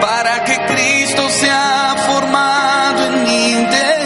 Para que Cristo sea formado en mi interior.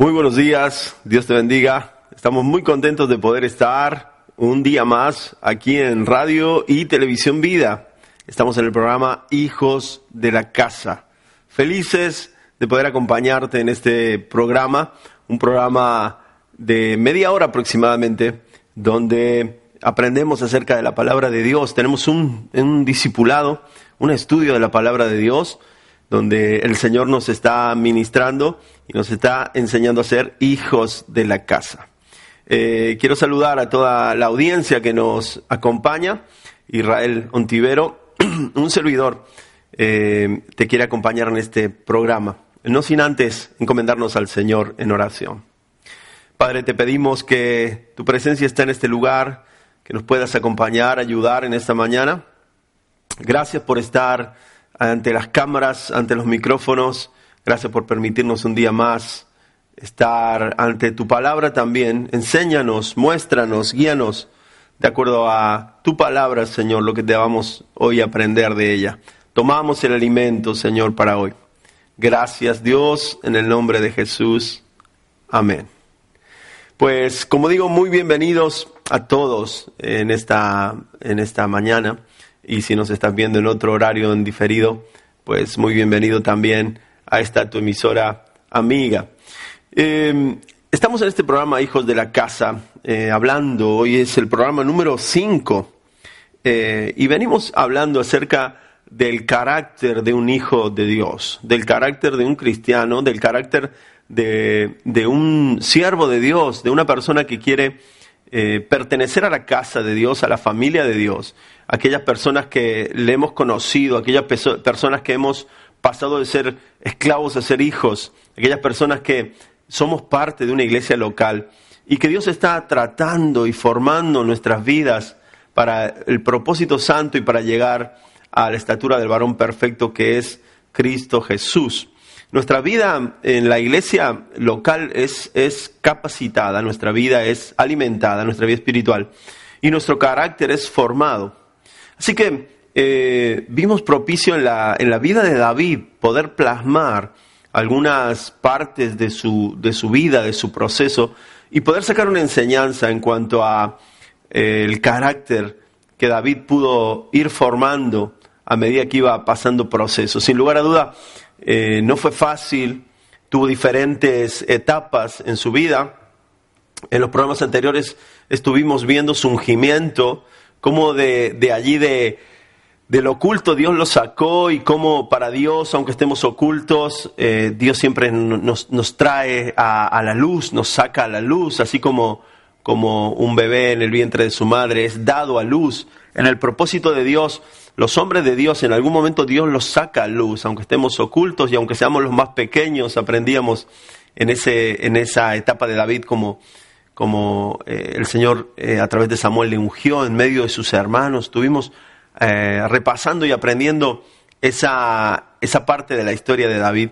Muy buenos días, Dios te bendiga. Estamos muy contentos de poder estar un día más aquí en Radio y Televisión Vida. Estamos en el programa Hijos de la Casa. Felices de poder acompañarte en este programa, un programa de media hora aproximadamente, donde aprendemos acerca de la palabra de Dios. Tenemos un, un discipulado, un estudio de la palabra de Dios donde el Señor nos está ministrando y nos está enseñando a ser hijos de la casa. Eh, quiero saludar a toda la audiencia que nos acompaña. Israel Ontivero, un servidor, eh, te quiere acompañar en este programa. No sin antes encomendarnos al Señor en oración. Padre, te pedimos que tu presencia esté en este lugar, que nos puedas acompañar, ayudar en esta mañana. Gracias por estar ante las cámaras, ante los micrófonos. Gracias por permitirnos un día más estar ante tu palabra también. Enséñanos, muéstranos, guíanos de acuerdo a tu palabra, Señor, lo que debamos hoy aprender de ella. Tomamos el alimento, Señor, para hoy. Gracias, Dios, en el nombre de Jesús. Amén. Pues, como digo, muy bienvenidos a todos en esta, en esta mañana. Y si nos estás viendo en otro horario en diferido, pues muy bienvenido también a esta tu emisora amiga. Eh, estamos en este programa Hijos de la Casa, eh, hablando, hoy es el programa número 5, eh, y venimos hablando acerca del carácter de un hijo de Dios, del carácter de un cristiano, del carácter de, de un siervo de Dios, de una persona que quiere eh, pertenecer a la casa de Dios, a la familia de Dios, aquellas personas que le hemos conocido, aquellas personas que hemos pasado de ser esclavos a ser hijos, aquellas personas que somos parte de una iglesia local y que Dios está tratando y formando nuestras vidas para el propósito santo y para llegar a la estatura del varón perfecto que es Cristo Jesús. Nuestra vida en la iglesia local es, es capacitada, nuestra vida es alimentada, nuestra vida espiritual, y nuestro carácter es formado. Así que eh, vimos propicio en la, en la vida de David poder plasmar algunas partes de su, de su vida, de su proceso, y poder sacar una enseñanza en cuanto a eh, el carácter que David pudo ir formando a medida que iba pasando procesos. Sin lugar a duda, eh, no fue fácil, tuvo diferentes etapas en su vida. En los programas anteriores estuvimos viendo su ungimiento, cómo de, de allí de, del oculto Dios lo sacó y cómo para Dios, aunque estemos ocultos, eh, Dios siempre nos, nos trae a, a, la luz, nos saca a la luz, así como, como un bebé en el vientre de su madre es dado a luz. En el propósito de Dios, los hombres de Dios, en algún momento Dios los saca a luz, aunque estemos ocultos y aunque seamos los más pequeños, aprendíamos en, ese, en esa etapa de David como, como eh, el Señor eh, a través de Samuel le ungió en medio de sus hermanos. Tuvimos eh, repasando y aprendiendo esa, esa parte de la historia de David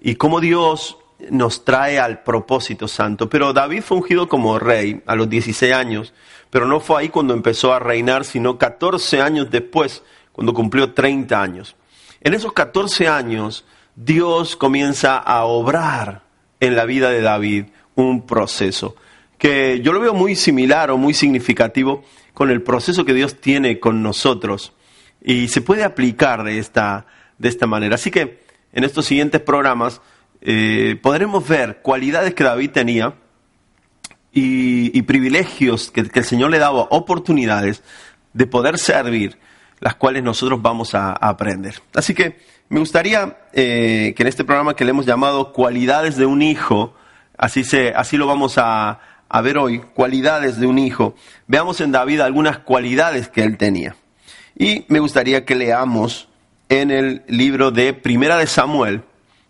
y cómo Dios nos trae al propósito santo. Pero David fue ungido como rey a los 16 años, pero no fue ahí cuando empezó a reinar, sino 14 años después, cuando cumplió 30 años. En esos 14 años, Dios comienza a obrar en la vida de David un proceso que yo lo veo muy similar o muy significativo con el proceso que Dios tiene con nosotros y se puede aplicar de esta, de esta manera. Así que en estos siguientes programas eh, podremos ver cualidades que David tenía y, privilegios que, el Señor le daba, oportunidades de poder servir, las cuales nosotros vamos a, a aprender. Así que me gustaría eh, que en este programa que le hemos llamado Cualidades de un Hijo, así, se, así lo vamos a, a ver hoy, Cualidades de un Hijo, veamos en David algunas cualidades que él tenía. Y me gustaría que leamos en el libro de Primera de Samuel,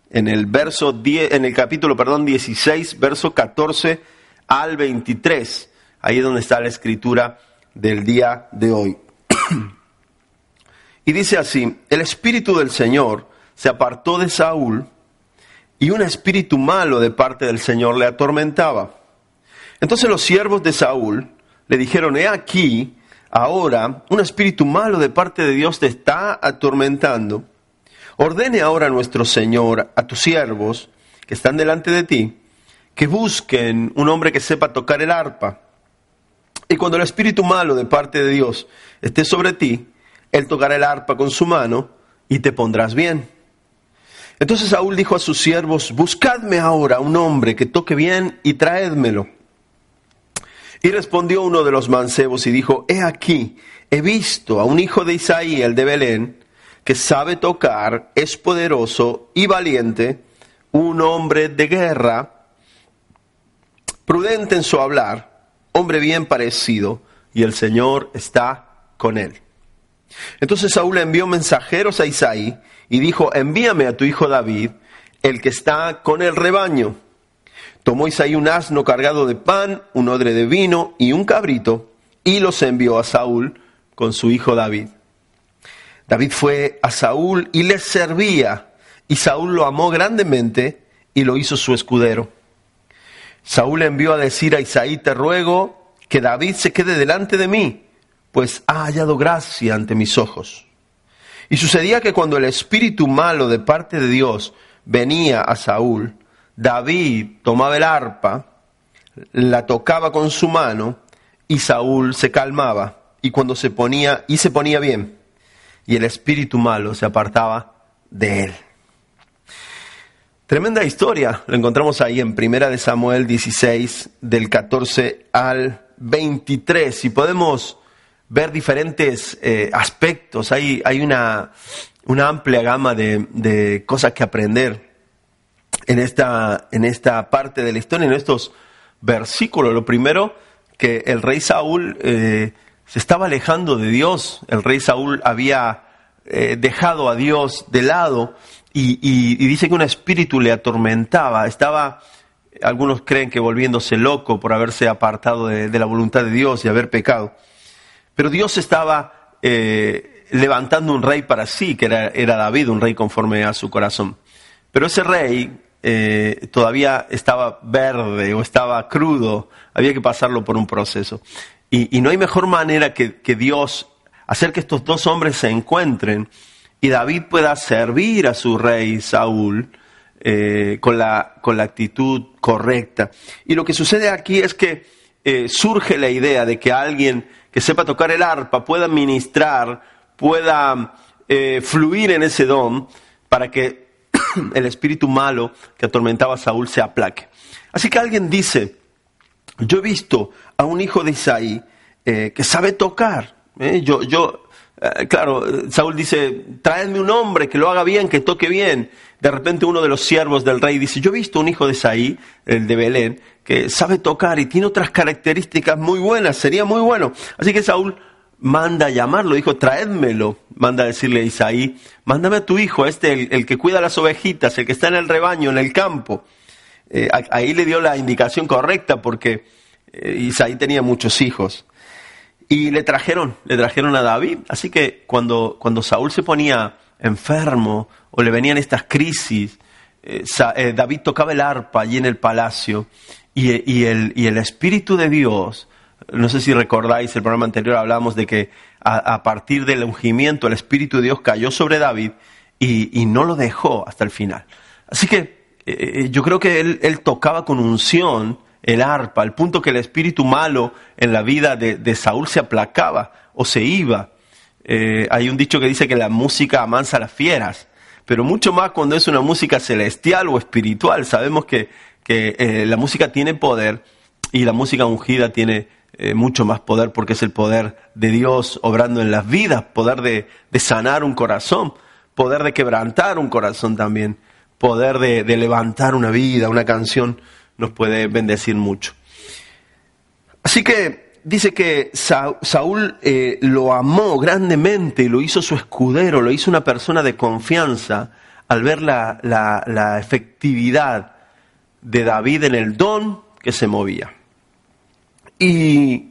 en el verso 10, en el capítulo, perdón, 16, verso 14 al 23. Ahí es donde está la escritura del día de hoy. y dice así, el espíritu del Señor se apartó de Saúl y un espíritu malo de parte del Señor le atormentaba. Entonces los siervos de Saúl le dijeron, he aquí, ahora un espíritu malo de parte de Dios te está atormentando. Ordene ahora a nuestro Señor a tus siervos que están delante de ti, que busquen un hombre que sepa tocar el arpa. Y cuando el espíritu malo de parte de Dios esté sobre ti, él tocará el arpa con su mano y te pondrás bien. Entonces Saúl dijo a sus siervos, buscadme ahora un hombre que toque bien y traédmelo. Y respondió uno de los mancebos y dijo, he aquí, he visto a un hijo de Isaí, el de Belén, que sabe tocar, es poderoso y valiente, un hombre de guerra, prudente en su hablar, hombre bien parecido, y el Señor está con él. Entonces Saúl envió mensajeros a Isaí y dijo, envíame a tu hijo David, el que está con el rebaño. Tomó Isaí un asno cargado de pan, un odre de vino y un cabrito, y los envió a Saúl con su hijo David. David fue a Saúl y le servía, y Saúl lo amó grandemente y lo hizo su escudero. Saúl envió a decir a Isaí, te ruego que David se quede delante de mí, pues ha hallado gracia ante mis ojos. Y sucedía que cuando el espíritu malo de parte de Dios venía a Saúl, David tomaba el arpa, la tocaba con su mano y Saúl se calmaba. Y cuando se ponía y se ponía bien y el espíritu malo se apartaba de él. Tremenda historia, lo encontramos ahí en Primera de Samuel 16 del 14 al 23 y podemos ver diferentes eh, aspectos, hay, hay una, una, amplia gama de, de cosas que aprender en esta, en esta parte de la historia, en estos versículos. Lo primero, que el rey Saúl eh, se estaba alejando de Dios, el rey Saúl había eh, dejado a Dios de lado y, y, dice que un espíritu le atormentaba, estaba, algunos creen que volviéndose loco por haberse apartado de, de la voluntad de Dios y haber pecado. Pero Dios estaba eh, levantando un rey para sí, que era, era David, un rey conforme a su corazón. Pero ese rey eh, todavía estaba verde o estaba crudo, había que pasarlo por un proceso. Y, no hay mejor manera que, que, Dios hacer que estos dos hombres se encuentren y David pueda servir a su rey Saúl eh, con, la, con la actitud correcta. Y lo que sucede aquí es que eh, surge la idea de que alguien que sepa tocar el arpa pueda ministrar, pueda fluir en ese don para que el espíritu malo que atormentaba a Saúl se aplaque. Así que alguien dice, yo he visto a un hijo de Isaí eh, que sabe tocar. ¿eh? Yo, yo eh, claro, Saúl dice, tráeme un hombre que lo haga bien, que toque bien. De repente uno de los siervos del rey dice, yo he visto un hijo de Isaí, el de Belén, que sabe tocar y tiene otras características muy buenas, sería muy bueno. Así que Saúl manda a llamarlo, dijo, traédmelo, manda a decirle a Isaí, mándame a tu hijo, este, el, el, que cuida las ovejitas, el que está en el rebaño, en el campo. Eh, ahí le dio la indicación correcta porque eh, Isaí tenía muchos hijos. Y le trajeron, le trajeron a David. Así que cuando, cuando Saúl se ponía enfermo o le venían estas crisis, eh, David tocaba el arpa allí en el palacio y, el, y el Espíritu de Dios no sé si recordáis, el programa anterior hablábamos de que a, partir del ungimiento el Espíritu de Dios cayó sobre David y, no lo dejó hasta el final. Así que eh, eh, yo creo que él, tocaba con unción el arpa, al punto que el espíritu malo en la vida de, Saúl se aplacaba o se iba. Eh, hay un dicho que dice que la música amansa a las fieras, pero mucho más cuando es una música celestial o espiritual. Sabemos que, que la música tiene poder y la música ungida tiene eh, mucho más poder porque es el poder de Dios obrando en las vidas, poder de, sanar un corazón, poder de quebrantar un corazón también, poder de, levantar una vida, una canción nos puede bendecir mucho. Así que dice que Saúl eh, lo amó grandemente y lo hizo su escudero, lo hizo una persona de confianza al ver la efectividad de David en el don que se movía. Y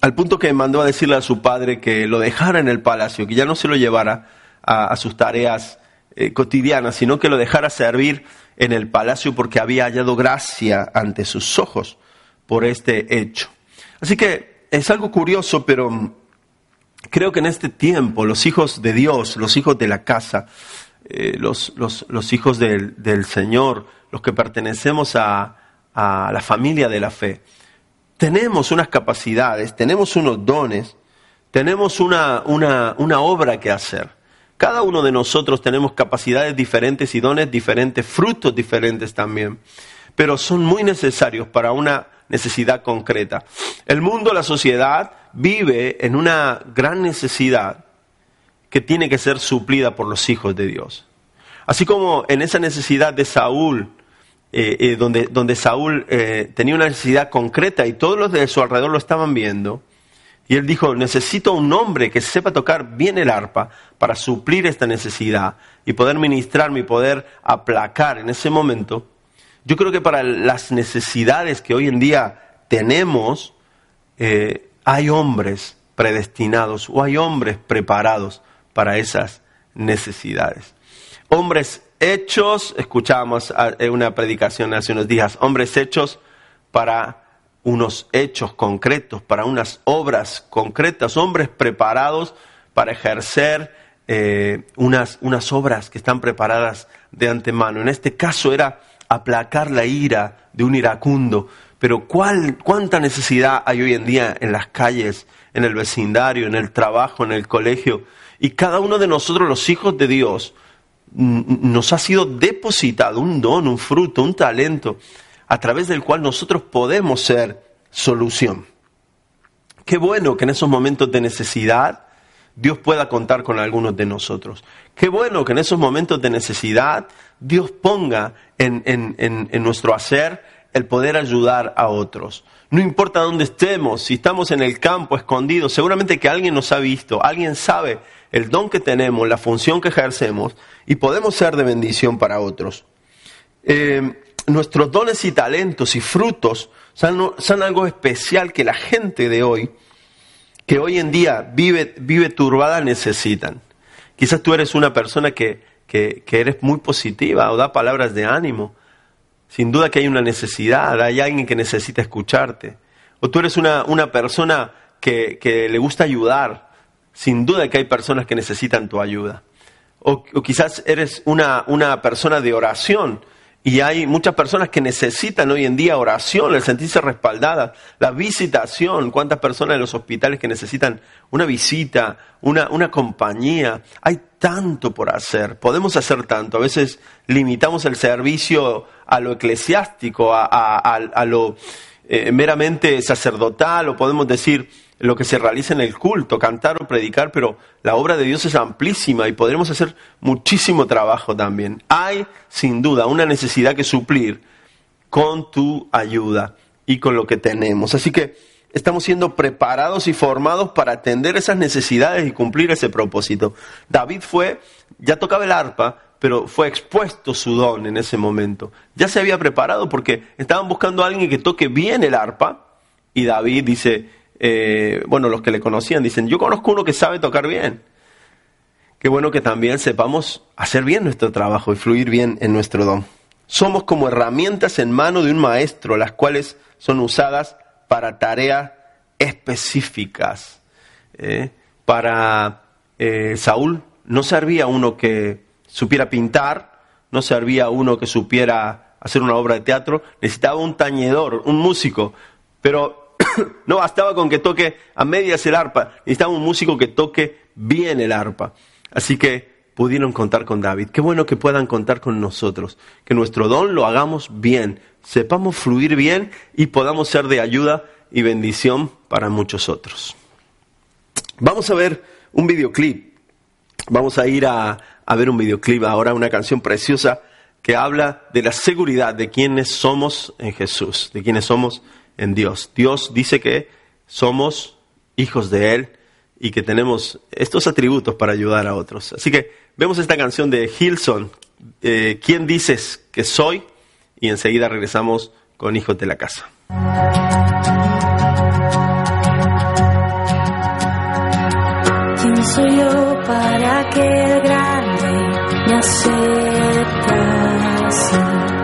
al punto que mandó a decirle a su padre que lo dejara en el palacio, que ya no se lo llevara a, sus tareas eh, cotidianas, sino que lo dejara servir en el palacio porque había hallado gracia ante sus ojos por este hecho. Así que es algo curioso, pero creo que en este tiempo los hijos de Dios, los hijos de la casa, eh, los, hijos del, Señor, los que pertenecemos a la familia de la fe, tenemos unas capacidades, tenemos unos dones, tenemos una, una, una obra que hacer. Cada uno de nosotros tenemos capacidades diferentes y dones diferentes, frutos diferentes también, pero son muy necesarios para una necesidad concreta. El mundo, la sociedad, vive en una gran necesidad que tiene que ser suplida por los hijos de Dios. Así como en esa necesidad de Saúl, eh, eh, donde, donde, Saúl eh, tenía una necesidad concreta y todos los de su alrededor lo estaban viendo, y él dijo, necesito un hombre que sepa tocar bien el arpa para suplir esta necesidad y poder ministrarme y poder aplacar en ese momento. Yo creo que para las necesidades que hoy en día tenemos, hay hombres predestinados o hay hombres preparados para esas necesidades. Hombres hechos, escuchábamos una predicación hace unos días, hombres hechos para unos hechos concretos, para unas obras concretas, hombres preparados para ejercer eh, unas, unas obras que están preparadas de antemano. En este caso era aplacar la ira de un iracundo, pero ¿cuál, ¿cuánta necesidad hay hoy en día en las calles, en el vecindario, en el trabajo, en el colegio? Y cada uno de nosotros, los hijos de Dios, nos ha sido depositado un don, un fruto, un talento, a través del cual nosotros podemos ser solución. Qué bueno que en esos momentos de necesidad Dios pueda contar con algunos de nosotros. Qué bueno que en esos momentos de necesidad Dios ponga en, en nuestro hacer el poder ayudar a otros. No importa dónde estemos, si estamos en el campo escondidos, seguramente que alguien nos ha visto, alguien sabe el don que tenemos, la función que ejercemos y podemos ser de bendición para otros. Eh, nuestros dones y talentos y frutos son, algo especial que la gente de hoy, que hoy en día vive, turbada, necesitan. Quizás tú eres una persona que, eres muy positiva o da palabras de ánimo, sin duda que hay una necesidad, hay alguien que necesita escucharte. O tú eres una, persona que, le gusta ayudar. Sin duda que hay personas que necesitan tu ayuda. O, quizás eres una, una persona de oración y hay muchas personas que necesitan hoy en día oración, el sentirse respaldadas, la visitación, cuántas personas en los hospitales que necesitan una visita, una, una compañía. Hay tanto por hacer, podemos hacer tanto. A veces limitamos el servicio a lo eclesiástico, a, a lo eh, meramente sacerdotal, o podemos decir, lo que se realiza en el culto, cantar o predicar, pero la obra de Dios es amplísima y podremos hacer muchísimo trabajo también. Hay, sin duda, una necesidad que suplir con tu ayuda y con lo que tenemos. Así que estamos siendo preparados y formados para atender esas necesidades y cumplir ese propósito. David fue, ya tocaba el arpa, pero fue expuesto su don en ese momento. Ya se había preparado porque estaban buscando a alguien que toque bien el arpa y David dice, eh, bueno, los que le conocían dicen, yo conozco uno que sabe tocar bien. Qué bueno que también sepamos hacer bien nuestro trabajo y fluir bien en nuestro don. Somos como herramientas en mano de un maestro, las cuales son usadas para tareas específicas. ¿eh? Para eh, Saúl no servía uno que supiera pintar, no servía uno que supiera hacer una obra de teatro, necesitaba un tañedor, un músico, pero no bastaba con que toque a medias el arpa, necesitaba un músico que toque bien el arpa. Así que pudieron contar con David. Qué bueno que puedan contar con nosotros, que nuestro don lo hagamos bien, sepamos fluir bien y podamos ser de ayuda y bendición para muchos otros. Vamos a ver un videoclip. Vamos a ir a, a ver un videoclip ahora, una canción preciosa que habla de la seguridad de quienes somos en Jesús, de quienes somos en Dios. Dios dice que somos hijos de Él y que tenemos estos atributos para ayudar a otros. Así que vemos esta canción de Hilson, eh, ¿Quién dices que soy? Y enseguida regresamos con Hijos de la Casa. ¿Quién soy yo para que el grande me aceptase? Me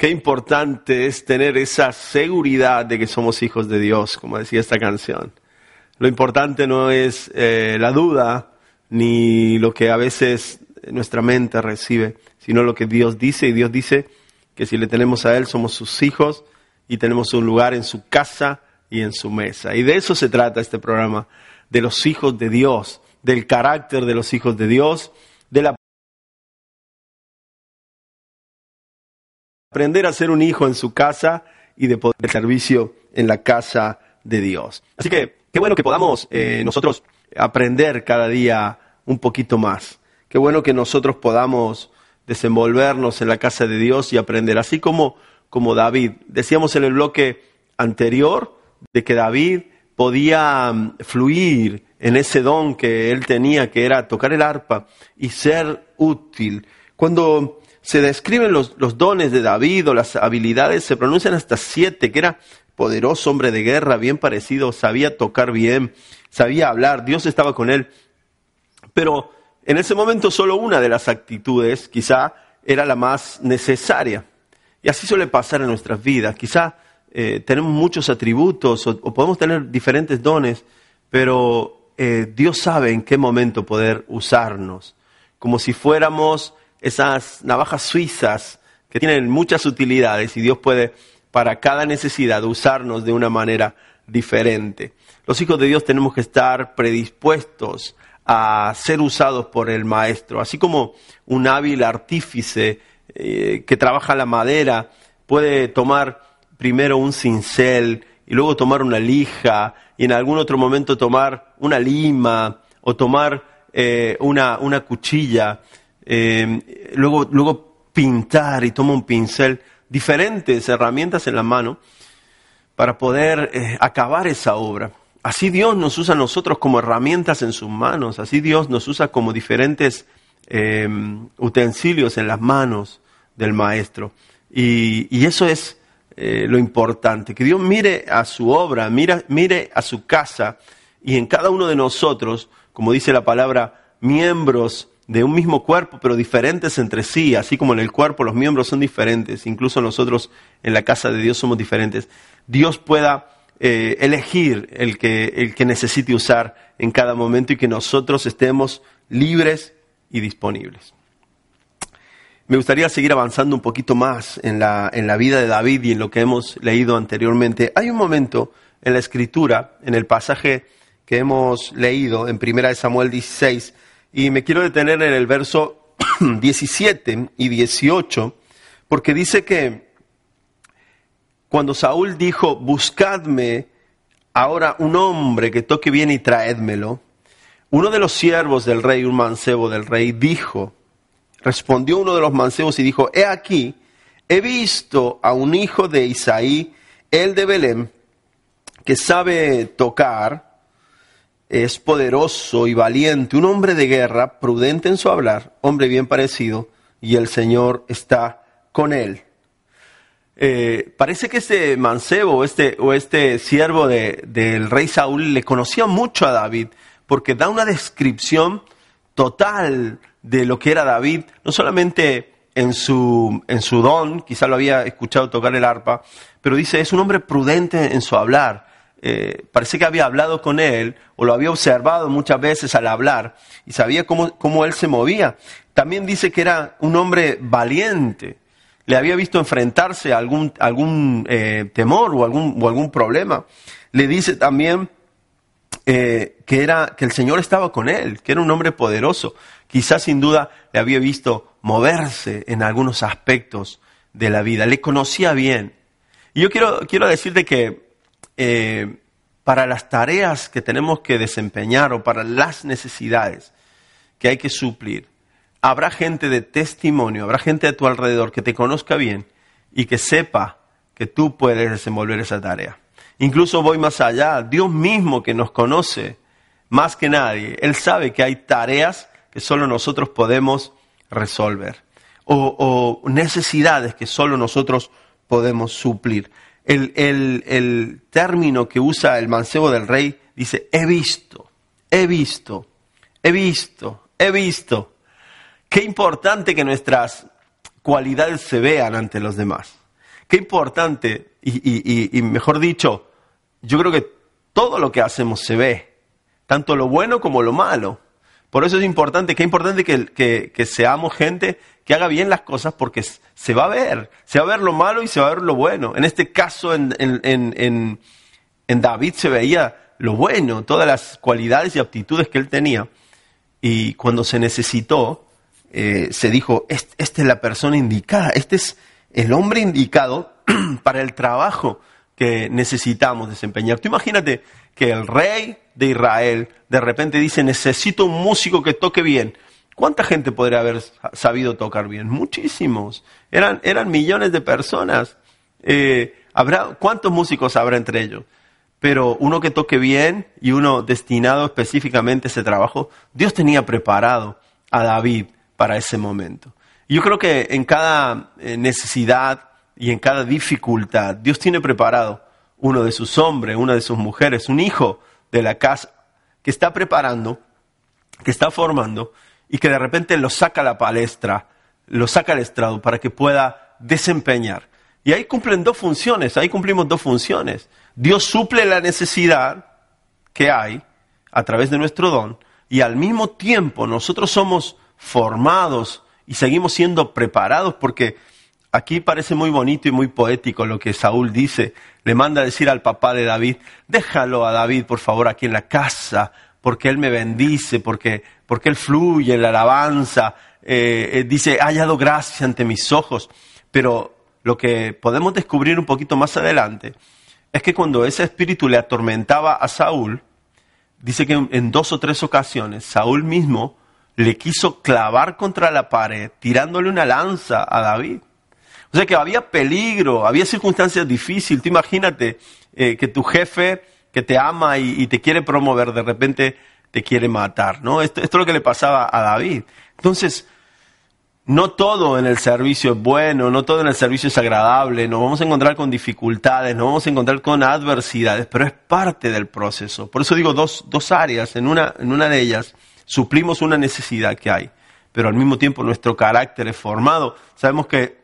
qué importante es tener esa seguridad de que somos hijos de Dios, como decía esta canción. Lo importante no es eh, la duda ni lo que a veces nuestra mente recibe, sino lo que Dios dice. Y Dios dice que si le tenemos a Él somos sus hijos y tenemos un lugar en su casa y en su mesa. Y de eso se trata este programa, de los hijos de Dios, del carácter de los hijos de Dios, aprender a ser un hijo en su casa y de poder servicio en la casa de Dios. Así que qué bueno que podamos eh, nosotros aprender cada día un poquito más. Qué bueno que nosotros podamos desenvolvernos en la casa de Dios y aprender, así como, como David. Decíamos en el bloque anterior de que David podía mm, fluir en ese don que él tenía, que era tocar el arpa y ser útil. Cuando se describen los, dones de David o las habilidades, se pronuncian hasta siete, que era poderoso hombre de guerra, bien parecido, sabía tocar bien, sabía hablar, Dios estaba con él. Pero en ese momento solo una de las actitudes quizá era la más necesaria. Y así suele pasar en nuestras vidas. Quizá eh, tenemos muchos atributos o, o, podemos tener diferentes dones, pero eh, Dios sabe en qué momento poder usarnos. Como si fuéramos esas navajas suizas que tienen muchas utilidades y Dios puede para cada necesidad usarnos de una manera diferente. Los hijos de Dios tenemos que estar predispuestos a ser usados por el maestro, así como un hábil artífice eh, que trabaja la madera puede tomar primero un cincel y luego tomar una lija y en algún otro momento tomar una lima o tomar eh, una, una cuchilla eh, luego, luego pintar y toma un pincel, diferentes herramientas en la mano para poder eh, acabar esa obra. Así Dios nos usa a nosotros como herramientas en sus manos, así Dios nos usa como diferentes eh, utensilios en las manos del Maestro. Y, y eso es eh, lo importante, que Dios mire a su obra, mire a su casa y en cada uno de nosotros, como dice la palabra, miembros de un mismo cuerpo, pero diferentes entre sí, así como en el cuerpo los miembros son diferentes, incluso nosotros en la casa de Dios somos diferentes, Dios pueda eh, elegir el que, el que necesite usar en cada momento y que nosotros estemos libres y disponibles. Me gustaría seguir avanzando un poquito más en la, en la vida de David y en lo que hemos leído anteriormente. Hay un momento en la escritura, en el pasaje que hemos leído en 1 Samuel 16, y me quiero detener en el verso 17 y 18, porque dice que cuando Saúl dijo, buscadme ahora un hombre que toque bien y traédmelo, uno de los siervos del rey, un mancebo del rey, dijo, respondió uno de los mancebos y dijo, he aquí, he visto a un hijo de Isaí, el de Belén, que sabe tocar, es poderoso y valiente, un hombre de guerra, prudente en su hablar, hombre bien parecido, y el Señor está con él. Eh, parece que este mancebo este, o este siervo de, del rey Saúl le conocía mucho a David, porque da una descripción total de lo que era David, no solamente en su, en su don, quizá lo había escuchado tocar el arpa, pero dice, es un hombre prudente en su hablar, eh, parece que había hablado con él o lo había observado muchas veces al hablar y sabía cómo, cómo él se movía. También dice que era un hombre valiente. Le había visto enfrentarse a algún, algún eh, temor o algún, o algún problema. Le dice también eh, que, era, que el Señor estaba con él, que era un hombre poderoso. Quizás sin duda le había visto moverse en algunos aspectos de la vida. Le conocía bien. Y yo quiero, quiero decirte que eh, para las tareas que tenemos que desempeñar o para las necesidades que hay que suplir, habrá gente de testimonio, habrá gente a tu alrededor que te conozca bien y que sepa que tú puedes desenvolver esa tarea. Incluso voy más allá, Dios mismo que nos conoce más que nadie, Él sabe que hay tareas que solo nosotros podemos resolver o, o necesidades que solo nosotros podemos suplir el, término que usa el mancebo del rey dice, he visto, he visto, he visto, he visto. Qué importante que nuestras cualidades se vean ante los demás. qué importante, y- y- y mejor dicho, yo creo que todo lo que hacemos se ve, tanto lo bueno como lo malo. Por eso es importante, que importante que, que- seamos gente que haga bien las cosas porque se va a ver, se va a ver lo malo y se va a ver lo bueno. En este caso, en, en- en- en- David se veía lo bueno, todas las cualidades y aptitudes que él tenía. Y cuando se necesitó, eh, se dijo, "Est- esta es la persona indicada, este es el hombre indicado para el trabajo que necesitamos desempeñar. Tú imagínate que el rey de Israel de repente dice, necesito un músico que toque bien. ¿Cuánta gente podría haber sabido tocar bien? Muchísimos. Eran, eran millones de personas. Eh, ¿habrá, ¿Cuántos músicos habrá entre ellos? pero uno que toque bien y uno destinado específicamente a ese trabajo, Dios tenía preparado a David para ese momento. Yo creo que en cada eh, necesidad y en cada dificultad, Dios tiene preparado uno de sus hombres, una de sus mujeres, un hijo de la casa, que está preparando, que está formando y que de repente lo saca a la palestra, lo saca al estrado para que pueda desempeñar. Y ahí cumplen dos funciones, ahí cumplimos dos funciones. Dios suple la necesidad que hay a través de nuestro don y al mismo tiempo nosotros somos formados y seguimos siendo preparados porque aquí parece muy bonito y muy poético lo que Saúl dice. Le manda a decir al papá de David, déjalo a David por favor aquí en la casa porque él me bendice, porque, porque él fluye en la alabanza. Eh, eh, dice, ha hallado gracia ante mis ojos. Pero lo que podemos descubrir un poquito más adelante es que cuando ese espíritu le atormentaba a Saúl, dice que en, dos o tres ocasiones Saúl mismo le quiso clavar contra la pared, tirándole una lanza a David. O sea que había peligro, había circunstancias difíciles. Tú imagínate eh, que tu jefe que te ama y, te quiere promover, de repente te quiere matar, ¿no? Esto, esto es lo que le pasaba a David. Entonces, no todo en el servicio es bueno, no todo en el servicio es agradable, nos vamos a encontrar con dificultades, nos vamos a encontrar con adversidades, pero es parte del proceso. Por eso digo dos, dos áreas, en una, en una de ellas suplimos una necesidad que hay, pero al mismo tiempo nuestro carácter es formado. Sabemos que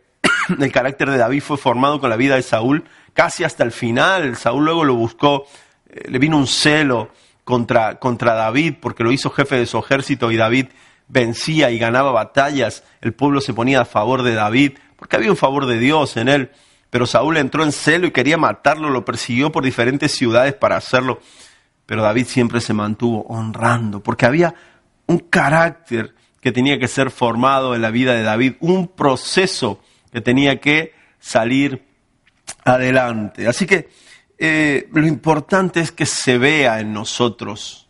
el carácter de David fue formado con la vida de Saúl casi hasta el final. Saúl luego lo buscó, eh, le vino un celo contra, contra David porque lo hizo jefe de su ejército y David vencía y ganaba batallas, el pueblo se ponía a favor de David, porque había un favor de Dios en él. Pero Saúl entró en celo y quería matarlo, lo persiguió por diferentes ciudades para hacerlo. Pero David siempre se mantuvo honrando, porque había un carácter que tenía que ser formado en la vida de David, un proceso que tenía que salir adelante. Así que eh, lo importante es que se vea en nosotros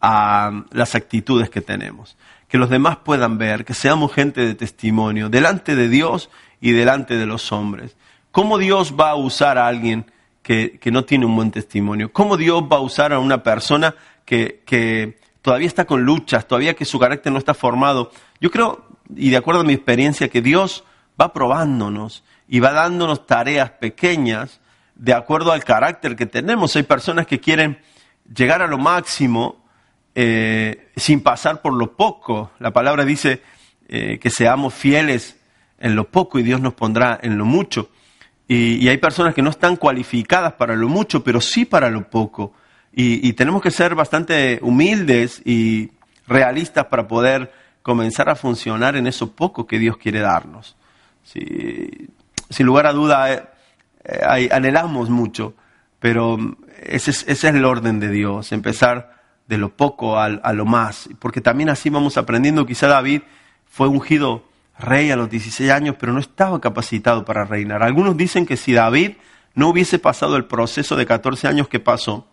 ah, las actitudes que tenemos que los demás puedan ver, que seamos gente de testimonio delante de Dios y delante de los hombres. ¿Cómo Dios va a usar a alguien que, que no tiene un buen testimonio? ¿Cómo Dios va a usar a una persona que, que todavía está con luchas, todavía que su carácter no está formado? Yo creo, y de acuerdo a mi experiencia, que Dios va probándonos y va dándonos tareas pequeñas de acuerdo al carácter que tenemos. Hay personas que quieren llegar a lo máximo eh, sin pasar por lo poco. La palabra dice eh, que seamos fieles en lo poco y Dios nos pondrá en lo mucho. Y, hay personas que no están cualificadas para lo mucho, pero sí para lo poco. Y, y, tenemos que ser bastante humildes y realistas para poder comenzar a funcionar en eso poco que Dios quiere darnos. Sí, sin lugar a duda, eh, eh, anhelamos mucho, pero ese es, ese es el orden de Dios, empezar de lo poco a, a, lo más, porque también así vamos aprendiendo. Quizá David fue ungido rey a los 16 años, pero no estaba capacitado para reinar. Algunos dicen que si David no hubiese pasado el proceso de 14 años que pasó,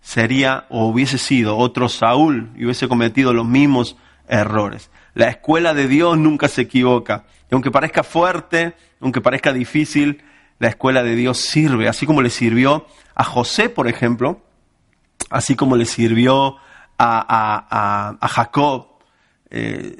sería o hubiese sido otro Saúl y hubiese cometido los mismos errores. La escuela de Dios nunca se equivoca. Y aunque parezca fuerte, aunque parezca difícil, la escuela de Dios sirve, así como le sirvió a José, por ejemplo, así como le sirvió a, a, a, Jacob. Eh,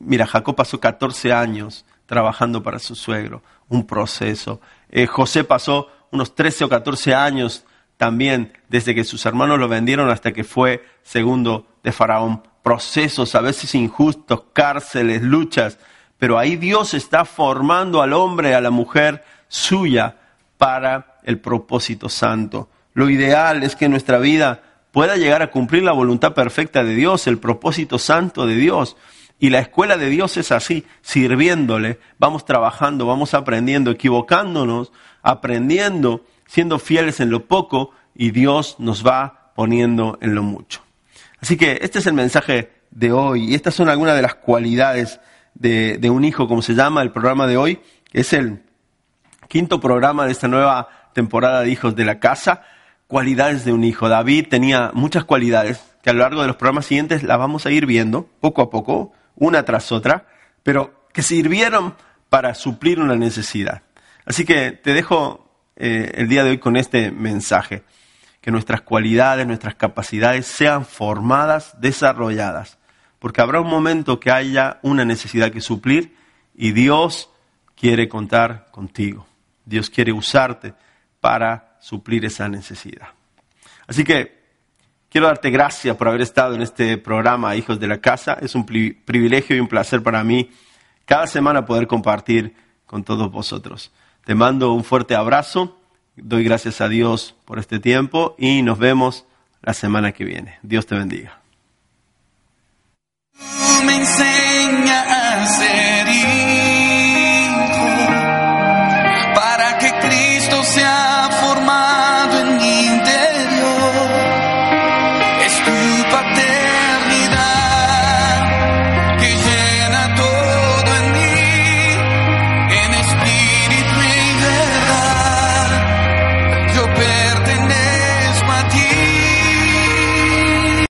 mira, Jacob pasó 14 años trabajando para su suegro, un proceso. Eh, José pasó unos 13 o 14 años también desde que sus hermanos lo vendieron hasta que fue segundo de Faraón. Procesos a veces injustos, cárceles, luchas, pero ahí Dios está formando al hombre, a la mujer, suya para el propósito santo. Lo ideal es que nuestra vida pueda llegar a cumplir la voluntad perfecta de Dios, el propósito santo de Dios. Y la escuela de Dios es así, sirviéndole, vamos trabajando, vamos aprendiendo, equivocándonos, aprendiendo, siendo fieles en lo poco y Dios nos va poniendo en lo mucho. Así que este es el mensaje de hoy y estas son algunas de las cualidades de, de un hijo, como se llama el programa de hoy, es el quinto programa de esta nueva temporada de Hijos de la Casa, cualidades de un hijo. David tenía muchas cualidades que a lo largo de los programas siguientes las vamos a ir viendo poco a poco una tras otra, pero que sirvieron para suplir una necesidad. Así que te dejo eh, el día de hoy con este mensaje, que nuestras cualidades, nuestras capacidades sean formadas, desarrolladas, porque habrá un momento que haya una necesidad que suplir y Dios quiere contar contigo. Dios quiere usarte para suplir esa necesidad. Así que Quiero darte gracias por haber estado en este programa, Hijos de la Casa. Es un privilegio y un placer para mí cada semana poder compartir con todos vosotros. Te mando un fuerte abrazo, Doy gracias a Dios por este tiempo y nos vemos la semana que viene. Dios te bendiga.